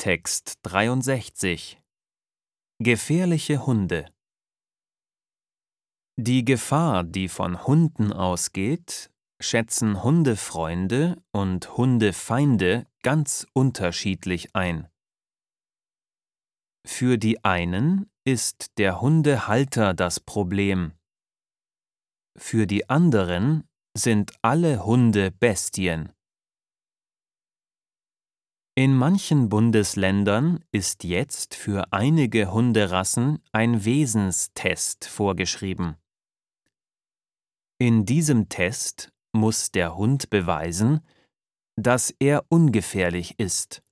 Bibeltext 63 Gefährliche Hunde Die Gefahr, die von Hunden ausgeht, schätzen Hundefreunde und Hundefeinde ganz unterschiedlich ein. Für die einen ist der Hundehalter das Problem. Für die anderen sind alle Hunde Bestien. In manchen Bundesländern ist jetzt für einige Hunderassen ein Wesenstest vorgeschrieben. In diesem Test muss der Hund beweisen, dass er ungefährlich ist.